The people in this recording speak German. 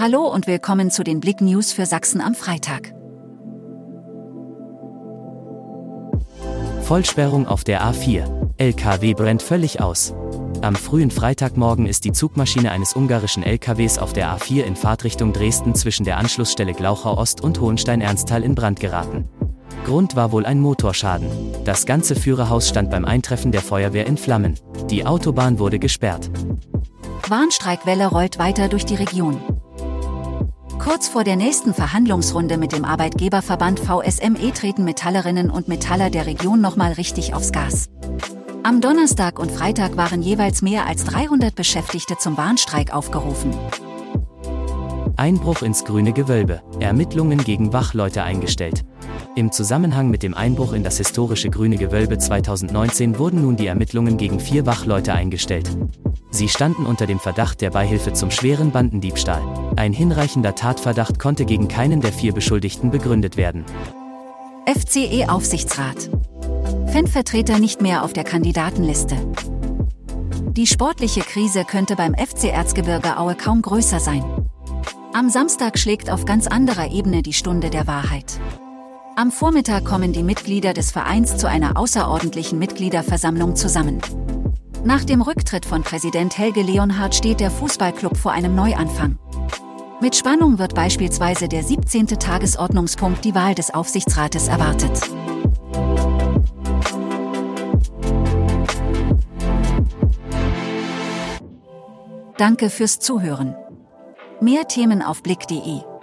Hallo und willkommen zu den Blick News für Sachsen am Freitag. Vollsperrung auf der A4. LKW brennt völlig aus. Am frühen Freitagmorgen ist die Zugmaschine eines ungarischen LKWs auf der A4 in Fahrtrichtung Dresden zwischen der Anschlussstelle Glauchau Ost und Hohenstein-Ernsthal in Brand geraten. Grund war wohl ein Motorschaden. Das ganze Führerhaus stand beim Eintreffen der Feuerwehr in Flammen. Die Autobahn wurde gesperrt. Warnstreikwelle rollt weiter durch die Region. Kurz vor der nächsten Verhandlungsrunde mit dem Arbeitgeberverband VSME treten Metallerinnen und Metaller der Region nochmal richtig aufs Gas. Am Donnerstag und Freitag waren jeweils mehr als 300 Beschäftigte zum Warnstreik aufgerufen. Einbruch ins grüne Gewölbe. Ermittlungen gegen Wachleute eingestellt. Im Zusammenhang mit dem Einbruch in das historische Grüne Gewölbe 2019 wurden nun die Ermittlungen gegen vier Wachleute eingestellt. Sie standen unter dem Verdacht der Beihilfe zum schweren Bandendiebstahl. Ein hinreichender Tatverdacht konnte gegen keinen der vier Beschuldigten begründet werden. FCE-Aufsichtsrat. Fanvertreter nicht mehr auf der Kandidatenliste. Die sportliche Krise könnte beim FC Erzgebirge Aue kaum größer sein. Am Samstag schlägt auf ganz anderer Ebene die Stunde der Wahrheit. Am Vormittag kommen die Mitglieder des Vereins zu einer außerordentlichen Mitgliederversammlung zusammen. Nach dem Rücktritt von Präsident Helge Leonhardt steht der Fußballclub vor einem Neuanfang. Mit Spannung wird beispielsweise der 17. Tagesordnungspunkt die Wahl des Aufsichtsrates erwartet. Danke fürs Zuhören. Mehr Themen auf blick.de